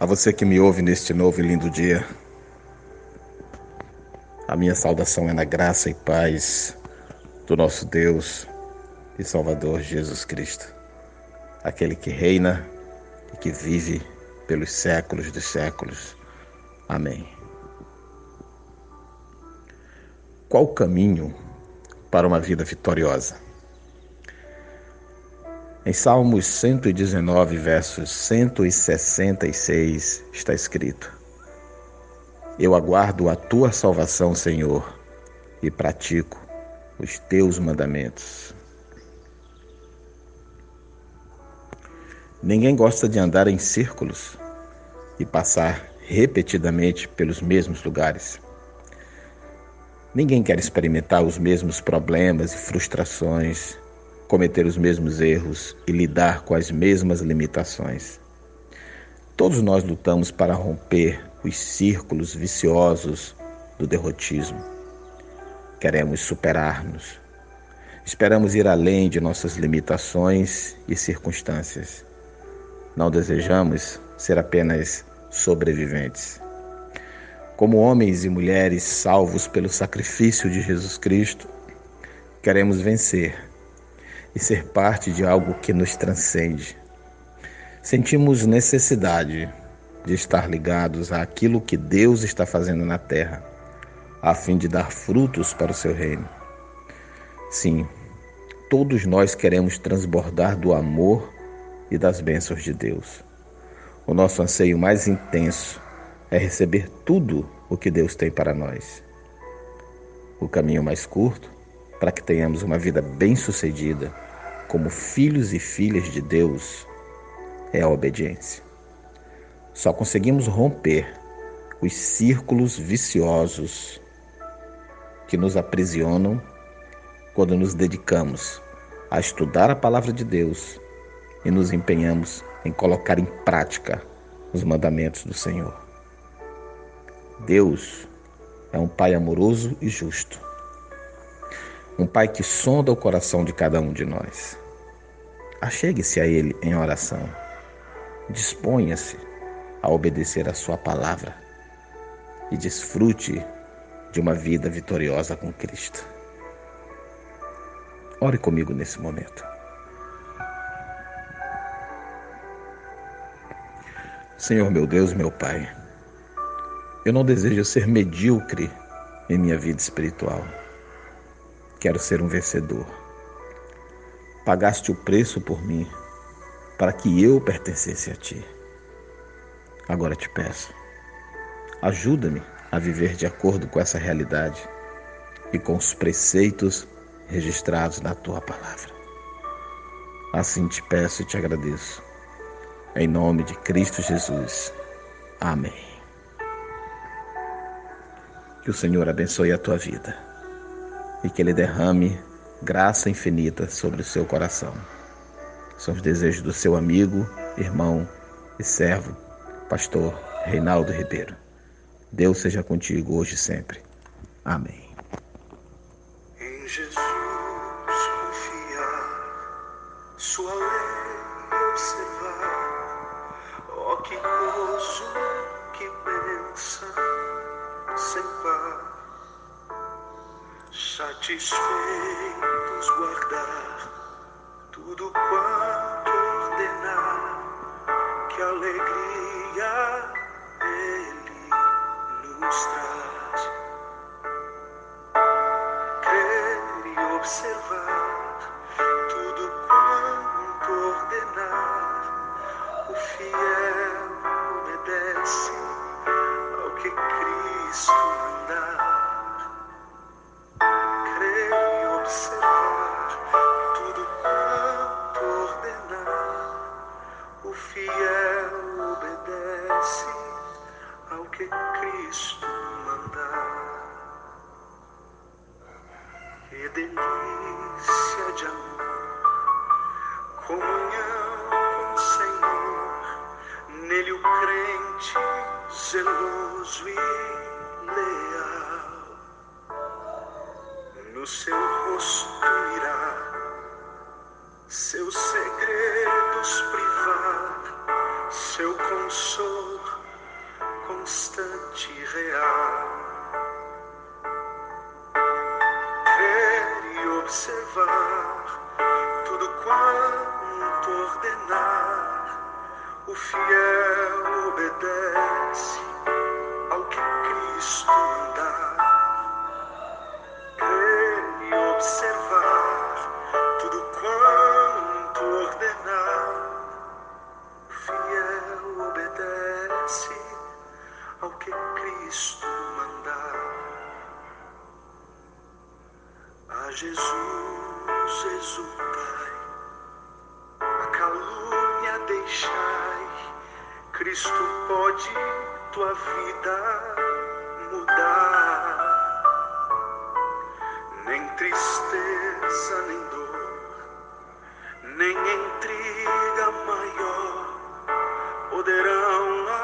A você que me ouve neste novo e lindo dia, a minha saudação é na graça e paz do nosso Deus e Salvador Jesus Cristo, aquele que reina e que vive pelos séculos dos séculos. Amém. Qual o caminho para uma vida vitoriosa? Em Salmos 119, versos 166, está escrito: Eu aguardo a tua salvação, Senhor, e pratico os teus mandamentos. Ninguém gosta de andar em círculos e passar repetidamente pelos mesmos lugares. Ninguém quer experimentar os mesmos problemas e frustrações cometer os mesmos erros e lidar com as mesmas limitações. Todos nós lutamos para romper os círculos viciosos do derrotismo. Queremos superar-nos. Esperamos ir além de nossas limitações e circunstâncias. Não desejamos ser apenas sobreviventes. Como homens e mulheres salvos pelo sacrifício de Jesus Cristo, queremos vencer e ser parte de algo que nos transcende. Sentimos necessidade de estar ligados àquilo que Deus está fazendo na terra, a fim de dar frutos para o seu reino. Sim, todos nós queremos transbordar do amor e das bênçãos de Deus. O nosso anseio mais intenso é receber tudo o que Deus tem para nós. O caminho mais curto para que tenhamos uma vida bem-sucedida como filhos e filhas de Deus é a obediência. Só conseguimos romper os círculos viciosos que nos aprisionam quando nos dedicamos a estudar a palavra de Deus e nos empenhamos em colocar em prática os mandamentos do Senhor. Deus é um Pai amoroso e justo um Pai que sonda o coração de cada um de nós. Achegue-se a Ele em oração. Disponha-se a obedecer a Sua palavra e desfrute de uma vida vitoriosa com Cristo. Ore comigo nesse momento. Senhor meu Deus, meu Pai, eu não desejo ser medíocre em minha vida espiritual. Quero ser um vencedor. Pagaste o preço por mim para que eu pertencesse a ti. Agora te peço, ajuda-me a viver de acordo com essa realidade e com os preceitos registrados na tua palavra. Assim te peço e te agradeço. Em nome de Cristo Jesus. Amém. Que o Senhor abençoe a tua vida e que Ele derrame graça infinita sobre o seu coração. São os desejos do seu amigo, irmão e servo, pastor Reinaldo Ribeiro. Deus seja contigo hoje e sempre. Amém. Em Jesus confiar, sua lei observar, oh que gozo, que bênção, sem par satisfeitos guardar tudo quanto ordenar, que alegria Ele nos traz. Crer e observar seus segredos privar, seu consolo constante e real. Ver e observar tudo quanto ordenar, o fiel obedece ao que Cristo mandar. Ver e observar Jesus exultai, a calúnia deixai, Cristo pode tua vida mudar. Nem tristeza, nem dor, nem intriga maior poderão